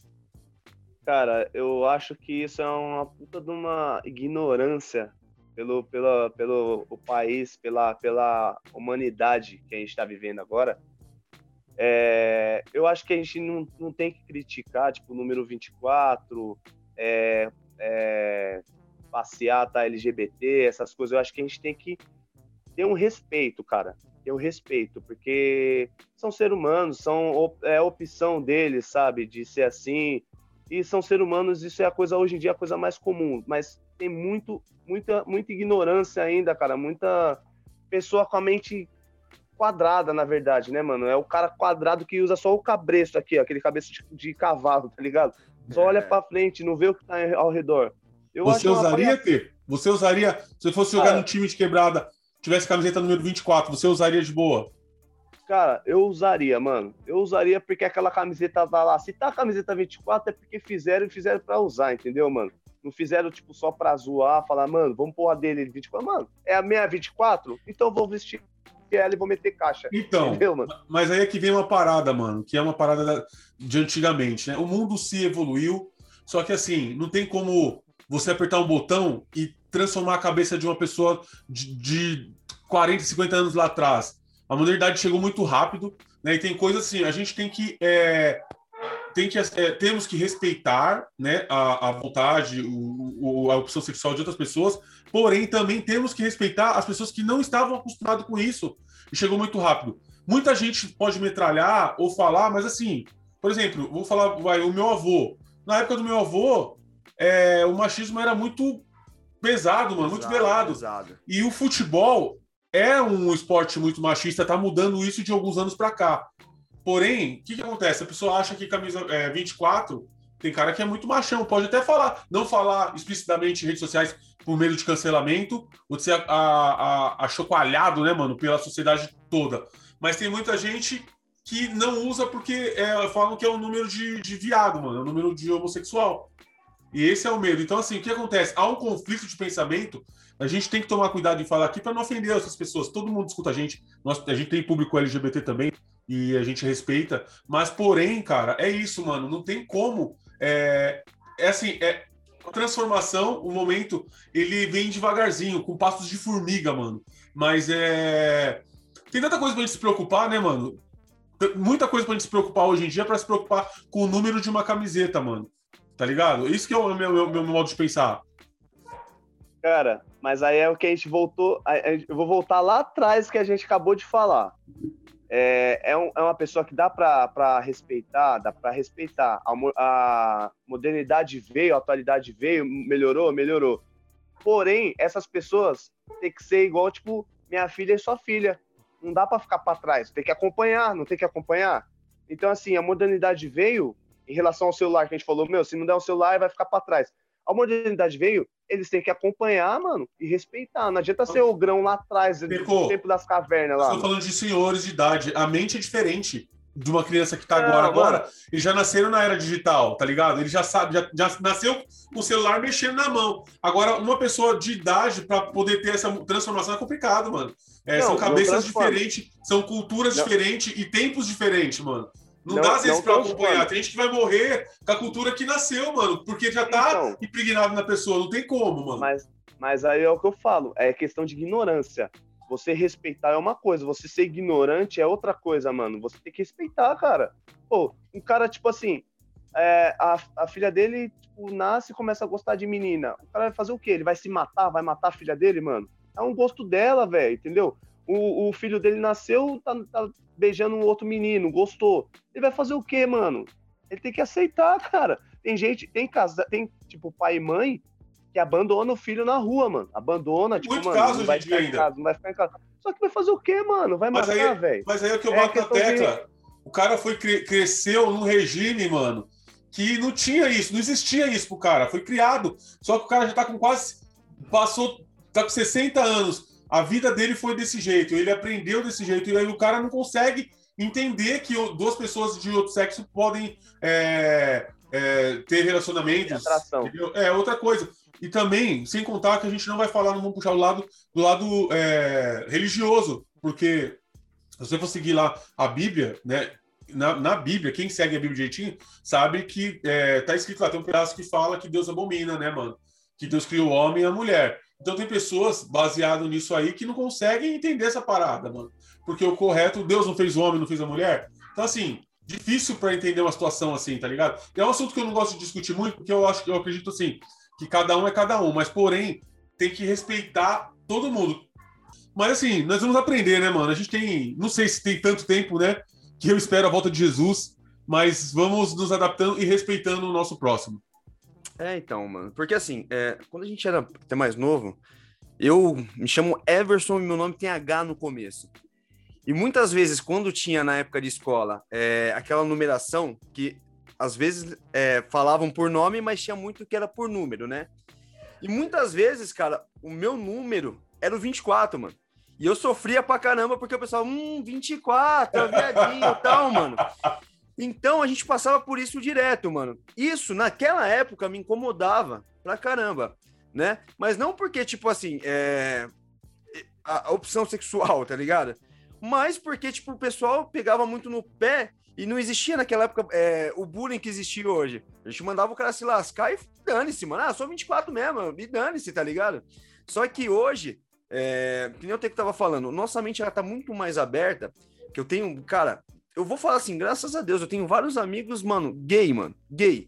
S2: Cara, eu acho que isso é uma puta de uma ignorância pelo, pela, pelo o país, pela, pela humanidade que a gente está vivendo agora é, eu acho que a gente não, não tem que criticar, tipo, o número 24, é, é, passeata LGBT, essas coisas. Eu acho que a gente tem que ter um respeito, cara. Ter um respeito, porque são seres humanos, são, é opção deles, sabe, de ser assim. E são seres humanos, isso é a coisa, hoje em dia, a coisa mais comum. Mas tem muito, muita, muita ignorância ainda, cara. Muita pessoa com a mente quadrada, na verdade, né, mano? É o cara quadrado que usa só o cabresto aqui, ó, aquele cabeça de, de cavalo, tá ligado? Só é. olha pra frente, não vê o que tá ao redor.
S1: Eu você usaria, T? Você usaria, se fosse jogar cara, num time de quebrada, tivesse camiseta número 24, você usaria de boa?
S2: Cara, eu usaria, mano. Eu usaria porque aquela camiseta tá lá. Se tá a camiseta 24 é porque fizeram e fizeram pra usar, entendeu, mano? Não fizeram, tipo, só pra zoar, falar, mano, vamos pôr a dele 24. Mano, é a minha 24? Então vou vestir ela e vou meter caixa.
S1: Então, entendeu, mas aí é que vem uma parada, mano, que é uma parada da, de antigamente, né? O mundo se evoluiu, só que assim, não tem como você apertar um botão e transformar a cabeça de uma pessoa de, de 40, 50 anos lá atrás. A modernidade chegou muito rápido, né? E tem coisas assim, a gente tem que é, tem que, é, temos que respeitar né, a, a vontade, o, o, a opção sexual de outras pessoas, porém também temos que respeitar as pessoas que não estavam acostumadas com isso e chegou muito rápido. Muita gente pode metralhar ou falar, mas assim, por exemplo, vou falar, vai, o meu avô. Na época do meu avô, é, o machismo era muito pesado, mano, muito velado. Pesado. E o futebol é um esporte muito machista, tá mudando isso de alguns anos para cá. Porém, o que, que acontece? A pessoa acha que camisa é, 24 tem cara que é muito machão, pode até falar, não falar explicitamente em redes sociais por medo de cancelamento, ou de ser achocoalhado, né, mano, pela sociedade toda. Mas tem muita gente que não usa porque é, falam que é um número de, de viado, mano, é um número de homossexual. E esse é o medo. Então, assim, o que acontece? Há um conflito de pensamento, a gente tem que tomar cuidado em falar aqui para não ofender essas pessoas. Todo mundo escuta a gente, nós, a gente tem público LGBT também, e a gente respeita. Mas, porém, cara, é isso, mano. Não tem como. É, é assim, é transformação, o momento, ele vem devagarzinho, com passos de formiga, mano. Mas é. Tem tanta coisa pra gente se preocupar, né, mano? Muita coisa pra gente se preocupar hoje em dia para se preocupar com o número de uma camiseta, mano. Tá ligado? Isso que é o meu, meu, meu modo de pensar.
S2: Cara, mas aí é o que a gente voltou. Eu vou voltar lá atrás que a gente acabou de falar é, é, um, é uma pessoa que dá para respeitar, dá para respeitar. A, a, modernidade veio, a atualidade veio, melhorou, melhorou. Porém, essas pessoas têm que ser igual, tipo, minha filha e sua filha. Não dá para ficar para trás, tem que acompanhar, não tem que acompanhar. Então, assim, a modernidade veio em relação ao celular, que a gente falou, meu, se não der um celular, vai ficar para trás. A modernidade veio eles têm que acompanhar, mano, e respeitar. Não adianta ser o grão lá atrás,
S1: no
S2: tempo das cavernas lá.
S1: Estou falando de senhores de idade. A mente é diferente. de uma criança que tá
S2: Não,
S1: agora, agora,
S2: mano.
S1: eles já nasceram na era digital, tá ligado? Ele já sabe, já, já nasceu com o celular mexendo na mão. Agora, uma pessoa de idade para poder ter essa transformação é complicado, mano. É,
S2: Não,
S1: são cabeças diferentes, são culturas
S2: Não.
S1: diferentes e tempos diferentes, mano. Não,
S2: Não-
S1: dá às vezes
S2: transforma.
S1: acompanhar. Tem gente que vai morrer com a cultura que nasceu, mano, porque já tá
S2: Então.
S1: impregnado na pessoa. Não tem como, mano.
S2: Mas, mas aí é o que eu falo, é questão de ignorância. Você respeitar é uma coisa, você ser ignorante é outra coisa, mano. Você tem que respeitar, cara. Pô, um cara, tipo assim, é, a, a filha dele tipo, nasce e começa a gostar de menina. O cara vai fazer o quê? Ele vai se matar? Vai matar a filha dele, mano? É um gosto dela, velho, entendeu? O, o filho dele nasceu, tá, tá beijando um outro menino, gostou. Ele vai fazer o quê, mano? Ele tem que aceitar, cara. Tem gente, tem casa, tem tipo pai e mãe que abandona o filho na rua, mano. Abandona, tipo,
S1: Muito
S2: mano,
S1: caso
S2: não vai
S1: em
S2: ficar em
S1: ainda.
S2: casa, não vai ficar em casa. Só que vai fazer o quê, mano? Vai
S1: Mas
S2: matar,
S1: aí-
S2: velho.
S1: Mas aí é o que eu
S2: É
S1: bato na
S2: de-
S1: tecla. O cara foi cre- cresceu num regime, mano, que não tinha isso, não existia isso pro cara. Foi criado. Só que o cara já tá com quase. Passou. Tá com 60 anos. A vida dele foi desse jeito. Ele aprendeu desse jeito. E aí o cara não consegue entender que duas pessoas de outro sexo podem é, é, ter relacionamentos. É outra coisa. E também, sem contar que a gente não vai falar, não vamos puxar o lado do lado é, religioso, porque se você for seguir lá a Bíblia, né? Na, na Bíblia, quem segue a Bíblia direitinho, sabe que é, tá escrito lá, tem um pedaço que fala que Deus abomina, né, mano? Que Deus criou o homem e a mulher. Então tem pessoas baseado nisso aí que não conseguem entender essa parada, mano. Porque o correto, Deus não fez o homem, não fez a mulher. Então, assim, difícil para entender uma situação assim, tá ligado? E é um assunto que eu não gosto de discutir muito, porque eu acho que eu acredito assim, que cada um é cada um, mas porém tem que respeitar todo mundo. Mas assim, nós vamos aprender, né, mano? A gente tem, não sei se tem tanto tempo, né, que eu espero a volta de Jesus, mas vamos nos adaptando e respeitando o nosso próximo.
S3: É, então, mano. Porque assim, é, quando a gente era até mais novo, eu me chamo Everson e meu nome tem H no começo. E muitas vezes, quando tinha na época de escola é, aquela numeração, que às vezes é, falavam por nome, mas tinha muito que era por número, né? E muitas vezes, cara, o meu número era o 24, mano. E eu sofria pra caramba porque o pessoal, hum, 24, é o viadinho e tal, mano. Então a gente passava por isso direto, mano. Isso, naquela época, me incomodava pra caramba, né? Mas não porque, tipo assim, é... a, opção sexual, tá ligado? Mas porque, tipo, o pessoal pegava muito no pé e não existia naquela época é, o bullying que existe hoje. A gente mandava o cara se lascar e dane-se, mano. Ah, sou 24 mesmo, e dane-se, tá ligado? Só que hoje, é, que nem eu que tava falando, nossa mente ela tá muito mais aberta, que eu tenho, cara, eu vou falar assim, graças a Deus, eu tenho vários amigos, mano, gay, mano, gay.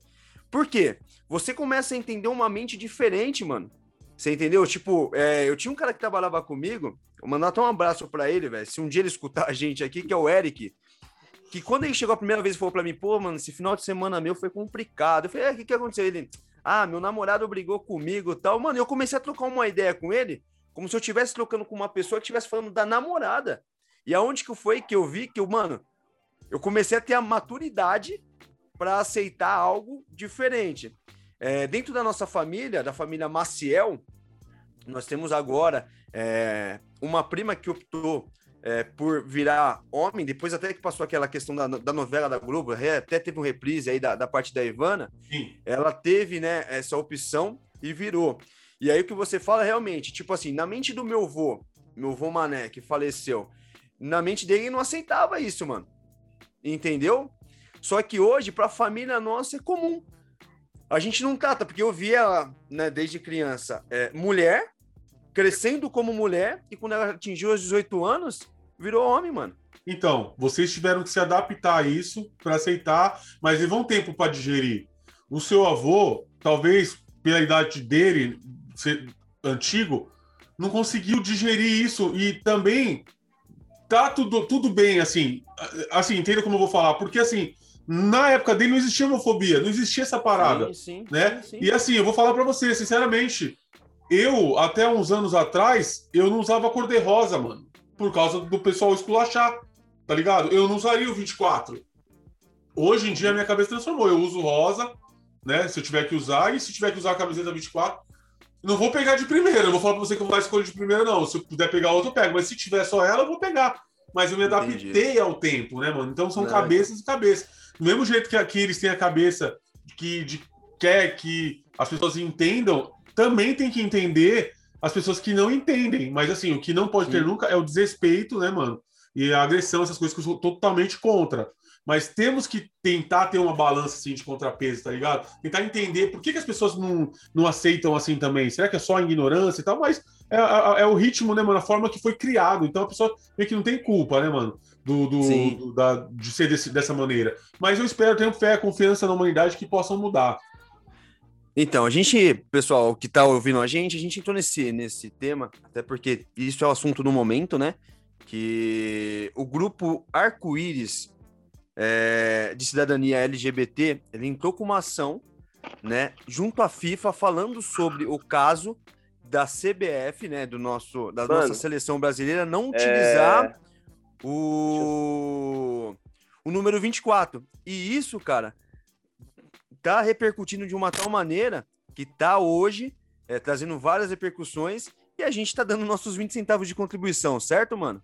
S3: Por quê? Você começa a entender uma mente diferente, mano. Você entendeu? Tipo, é, eu tinha um cara que trabalhava comigo, vou mandar até um abraço pra ele, velho. Se um dia ele escutar a gente aqui, que é o Eric, que quando ele chegou a primeira vez e falou pra mim, pô, mano, esse final de semana meu foi complicado. Eu falei, é, o que, que aconteceu? Ele, ah, meu namorado brigou comigo tal. Mano, eu comecei a trocar uma ideia com ele, como se eu estivesse trocando com uma pessoa que estivesse falando da namorada. E aonde que foi que eu vi que eu, mano, eu comecei a ter a maturidade para aceitar algo diferente. É, dentro da nossa família, da família Maciel, nós temos agora é, uma prima que optou é, por virar homem, depois até que passou aquela questão da, da novela da Globo, até teve um reprise aí da, da parte da Ivana,
S1: Sim.
S3: ela teve né, essa opção e virou. E aí o que você fala realmente, tipo assim, na mente do meu vô, meu vô Mané, que faleceu, na mente dele não aceitava isso, mano. Entendeu? Só que hoje, pra família nossa, é comum. A gente não trata, porque eu via, né, desde criança, é, mulher crescendo como mulher, e quando ela atingiu os 18 anos, virou homem, mano.
S1: Então, vocês tiveram que se adaptar a isso para aceitar, mas levou um tempo para digerir. O seu avô, talvez pela idade dele antigo, não conseguiu digerir isso e também tá tudo, tudo bem, assim, assim, entenda como eu vou falar, porque assim, na época dele não existia homofobia, não existia essa parada,
S3: Sim, sim,
S1: né?
S3: sim.
S1: E assim, eu vou falar para você, sinceramente, eu, até uns anos atrás, eu não usava cor de rosa, mano, por causa do pessoal esculachar, tá ligado? Eu não usaria o 24. Hoje em dia, a minha cabeça transformou, eu uso rosa, né, se eu tiver que usar, e se tiver que usar a camiseta 24, não vou pegar de primeira, eu vou falar pra você que eu vou dar escolha de primeira, não. Se eu puder pegar outra, eu pego. Mas se tiver só ela, eu vou pegar. mas eu me adaptei Entendi. ao tempo, né, mano? Então são Não, cabeças e cabeças. Do mesmo jeito que aqui eles têm a cabeça que de, quer que as pessoas entendam, também tem que entender as pessoas que não entendem. Mas assim, o que não pode ter nunca é o desrespeito, né, mano? E a agressão, essas coisas que eu sou totalmente contra. Mas temos que tentar ter uma balança assim, de contrapeso, tá ligado? Tentar entender por que, que as pessoas não, não aceitam assim também. Será que é só ignorância e tal? Mas é, é, é, o ritmo, né, mano? A forma que foi criado. Então a pessoa meio que não tem culpa, né, mano? Do, do, do da, de ser desse, dessa maneira. Mas eu espero, tenho fé, confiança na humanidade que possam mudar.
S3: Então, a gente, pessoal que tá ouvindo a gente, a gente entrou nesse, nesse tema, até porque isso é o assunto do momento, né? Que o grupo Arco-Íris é, de cidadania LGBT, ele entrou com uma ação, né, junto à FIFA, falando sobre o caso da CBF, né, do nosso, da Mano, nossa seleção brasileira, não utilizar é... o, o número 24. E isso, cara, tá repercutindo de uma tal maneira que tá hoje é, trazendo várias repercussões e a gente tá dando nossos 20 centavos de contribuição, certo, mano?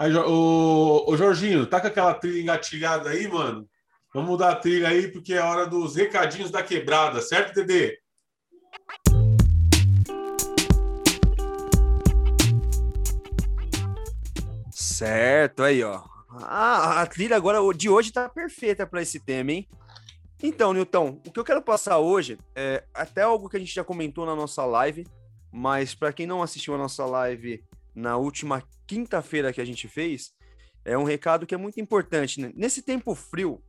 S1: Aí, ô, ô Jorginho, tá com aquela trilha engatilhada aí, mano? Vamos mudar a trilha aí, porque é hora dos recadinhos da quebrada, certo, Dedê?
S3: Certo, aí, ó. Ah, a trilha agora de hoje tá perfeita para esse tema, hein? Então, Nilton, o que eu quero passar hoje é até algo que a gente já comentou na nossa live, mas para quem não assistiu a nossa live na última quinta-feira que a gente fez, é um recado que é muito importante. Né? Nesse tempo frio,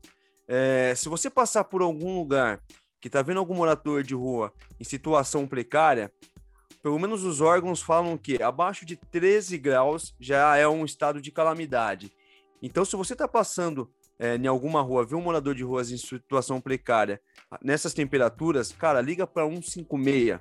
S3: é, se você passar por algum lugar que está vendo algum morador de rua em situação precária, pelo menos os órgãos falam que abaixo de 13 graus já é um estado de calamidade. Então, se você está passando é, em alguma rua, vê um morador de ruas em situação precária, nessas temperaturas, cara, liga para 156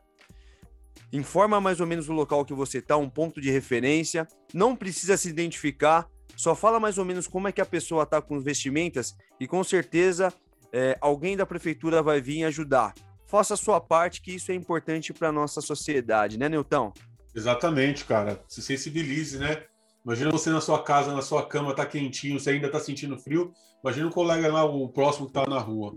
S3: informa mais ou menos o local que você está, um ponto de referência, não precisa se identificar, só fala mais ou menos como é que a pessoa está com vestimentas e com certeza é, alguém da prefeitura vai vir ajudar. Faça a sua parte, que isso é importante para a nossa sociedade, né, Nilton?
S1: Exatamente, cara. Se sensibilize, né? Imagina você na sua casa, na sua cama, tá quentinho, você ainda tá sentindo frio. Imagina o colega lá, o próximo que tá na rua.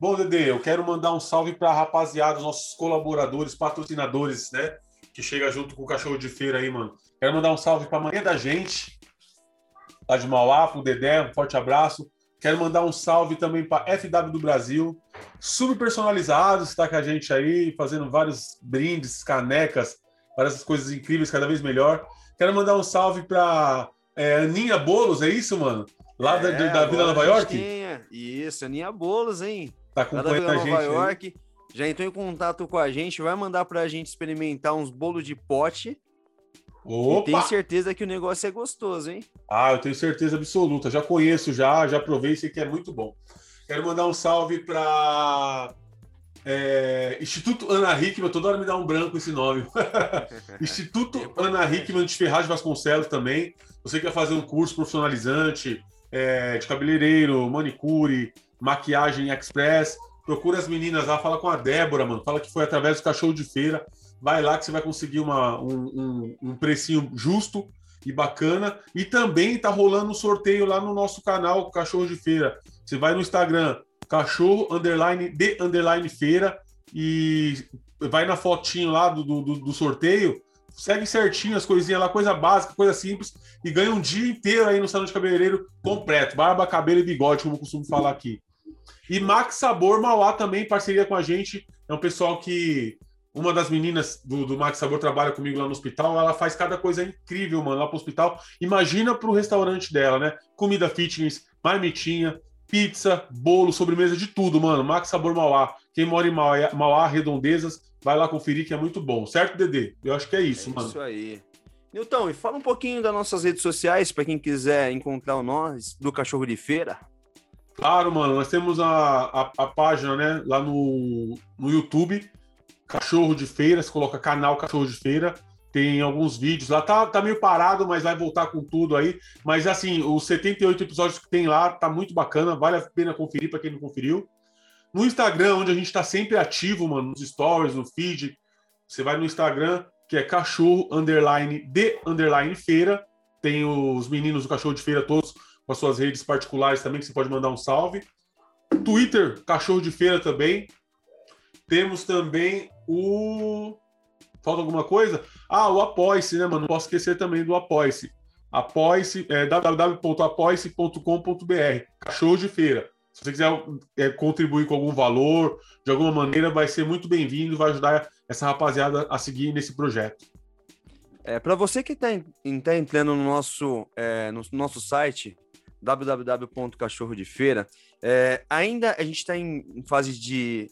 S1: Bom, Dede, eu quero mandar um salve para a rapaziada, os nossos colaboradores, patrocinadores, né? Que chega junto com o cachorro de feira aí, mano. Quero mandar um salve para a manhã da gente, lá de Mauá, pro Dedé, um forte abraço. Quero mandar um salve também para FW do Brasil, super personalizados, está com a gente aí, fazendo vários brindes, canecas, várias coisas incríveis, cada vez melhor. Quero mandar um salve para é, Aninha Bolos, é isso, mano? Lá é, da, da Vila Nova York?
S3: Tinha. Isso, Aninha Bolos, hein?
S1: Tá acompanhando a gente. Nova York. Aí.
S3: Já entrou em contato com a gente, vai mandar pra gente experimentar uns bolos de pote. Opa! E tenho certeza que o negócio é gostoso, hein?
S1: Ah, eu tenho certeza absoluta. Já conheço, já, já provei, sei que é muito bom. Quero mandar um salve para é, Instituto Ana Hickman, toda hora me dá um branco esse nome. Instituto Ana Hickman de Ferraz de Vasconcelos também. Você quer fazer um curso profissionalizante é, de cabeleireiro, manicure, maquiagem express. Procura as meninas lá, fala com a Débora, mano. Fala que foi através do cachorro de feira. Vai lá que você vai conseguir uma, um, um, um precinho justo e bacana. E também tá rolando um sorteio lá no nosso canal Cachorro de Feira. Você vai no Instagram, cachorro underline de underline feira e vai na fotinho lá do, do, do sorteio. Segue certinho as coisinhas lá, coisa básica, coisa simples, e ganha um dia inteiro aí no salão de cabeleireiro completo. Barba, cabelo e bigode, como eu costumo falar aqui. E Max Sabor Mauá também, parceria com a gente. É um pessoal que. Uma das meninas do, do Max Sabor trabalha comigo lá no hospital. Ela faz cada coisa incrível, mano, lá pro hospital. Imagina pro restaurante dela, né? Comida fitness, marmitinha, pizza, bolo, sobremesa, de tudo, mano. Max Sabor Mauá. Quem mora em Mauá, Mauá, Redondezas, vai lá conferir que é muito bom. Certo, Dedê? Eu acho que é isso, é mano.
S3: Isso aí. Nilton, e fala um pouquinho das nossas redes sociais para quem quiser encontrar o nós do Cachorro de Feira.
S1: Claro, mano, nós temos a, a, a, página, né, lá no, no YouTube, Cachorro de Feira, você coloca canal Cachorro de Feira, tem alguns vídeos lá, tá, tá meio parado, mas vai voltar com tudo aí. Mas assim, os 78 episódios que tem lá, tá muito bacana, vale a pena conferir para quem não conferiu. No Instagram, onde a gente tá sempre ativo, mano, nos stories, no feed, você vai no Instagram, que é cachorro underline de underline feira, tem os meninos do Cachorro de Feira todos com as suas redes particulares também, que você pode mandar um salve. Twitter, Cachorro de Feira também. Temos também o. Falta alguma coisa? Ah, o Apoice, né, mano? Não posso esquecer também do Apoice. Apoice, é www.apoice.com.br. Cachorro de Feira. Se você quiser é, contribuir com algum valor, de alguma maneira, vai ser muito bem-vindo, vai ajudar essa rapaziada a seguir nesse projeto.
S3: É, para você que está tá entrando no nosso, é, no nosso site, www.cachorro de feira, é, ainda a gente está em fase de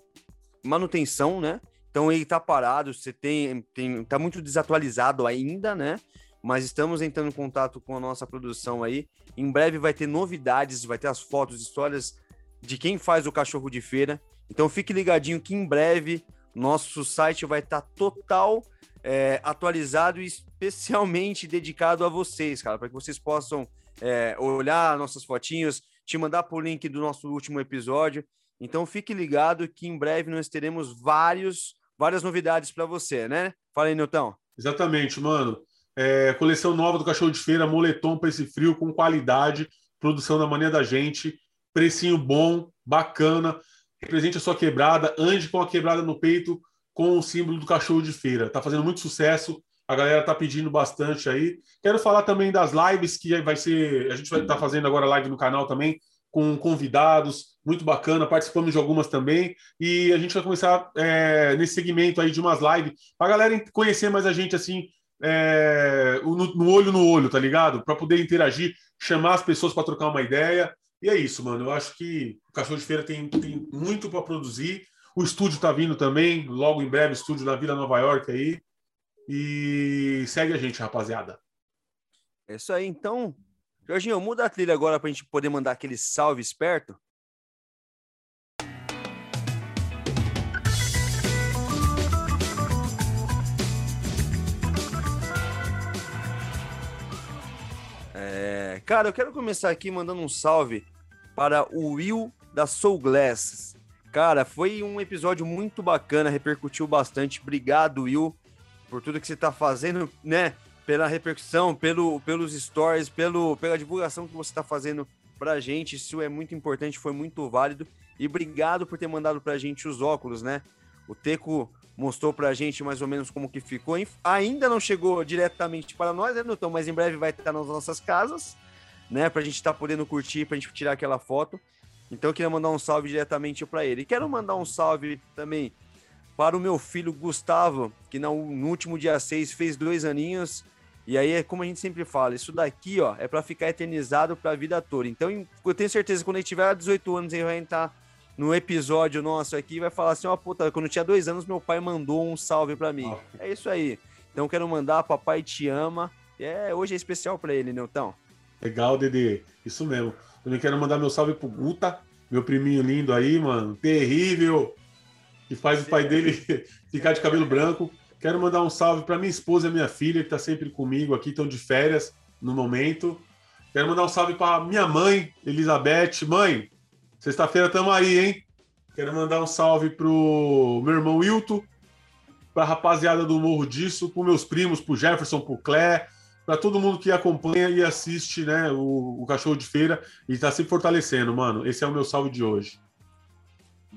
S3: manutenção, né? Então ele está parado, você tem, tem, tá muito desatualizado ainda, né? Mas estamos entrando em contato com a nossa produção aí. Em breve vai ter novidades, vai ter as fotos, histórias de quem faz o cachorro de feira. Então fique ligadinho que em breve nosso site vai estar tá total é, atualizado e especialmente dedicado a vocês, cara, para que vocês possam é, olhar nossas fotinhos, te mandar por link do nosso último episódio. Então fique ligado que em breve nós teremos vários, várias novidades para você, né? Fala aí, Newton.
S1: Exatamente, mano. É, coleção nova do Cachorro de Feira, moletom para esse frio, com qualidade, produção da mania da gente, precinho bom, bacana. Represente a sua quebrada, ande com a quebrada no peito, com o símbolo do Cachorro de Feira. Tá fazendo muito sucesso, a galera tá pedindo bastante aí. Quero falar também das lives que vai ser. A gente vai estar tá fazendo agora live no canal também, com convidados, muito bacana. Participamos de algumas também. E a gente vai começar é, nesse segmento aí de umas lives, para a galera conhecer mais a gente assim. É, no, no, olho no olho, tá ligado? Para poder interagir, chamar as pessoas para trocar uma ideia. E é isso, mano. Eu acho que o Cachorro de Feira tem, tem muito para produzir. O estúdio tá vindo também, logo em breve, estúdio na Vila Nova York aí. E segue a gente, rapaziada.
S3: É isso aí, então. Jorginho, muda a trilha agora pra gente poder mandar aquele salve esperto. É, cara, eu quero começar aqui mandando um salve para o Will da Soul Glass. Cara, foi um episódio muito bacana, repercutiu bastante. Obrigado, Will por tudo que você está fazendo, né? Pela repercussão, pelo, pelos stories, pelo, pela divulgação que você está fazendo para a gente. Isso é muito importante, foi muito válido. E obrigado por ter mandado para a gente os óculos, né? O Teco mostrou para a gente mais ou menos como que ficou. Ainda não chegou diretamente para nós, né, Newton? Mas em breve vai estar nas nossas casas, né? Para a gente estar tá podendo curtir, para a gente tirar aquela foto. Então eu queria mandar um salve diretamente para ele. E quero mandar um salve também para o meu filho Gustavo, que no, último dia 6 fez dois aninhos. E aí é como a gente sempre fala, isso daqui, ó, é para ficar eternizado para a vida toda. Então, eu tenho certeza que quando ele tiver 18 anos, ele vai entrar no episódio nosso aqui e vai falar assim: ó, oh, puta, quando eu tinha dois anos, meu pai mandou um salve para mim. É isso aí. Então, quero mandar, papai te ama. É, hoje é especial para ele, Newton.
S1: Legal, Dede. Isso mesmo. Também quero mandar meu salve pro Guta, meu priminho lindo aí, mano. Terrível que faz o pai dele ficar de cabelo branco. Quero mandar um salve para minha esposa e minha filha, que está sempre comigo aqui, estão de férias no momento. Quero mandar um salve para minha mãe, Elizabeth. Mãe, sexta-feira estamos aí, hein? Quero mandar um salve pro meu irmão Wilton, para a rapaziada do Morro Disso, para meus primos, pro Jefferson, pro Clé, para todo mundo que acompanha e assiste né, o, o Cachorro de Feira e está se fortalecendo, mano. Esse é o meu salve de hoje.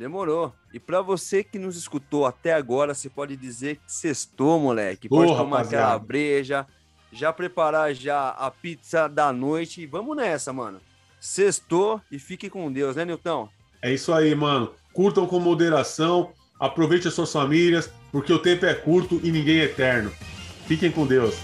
S3: Demorou. E para você que nos escutou até agora, você pode dizer que sextou, moleque. Pode oh, tomar rapaziada. aquela breja, já preparar já a pizza da noite. E vamos nessa, mano. Sextou e fique com Deus, né, Nilton?
S1: É isso aí, mano. Curtam com moderação, aproveite as suas famílias, porque o tempo é curto e ninguém é eterno. Fiquem com Deus.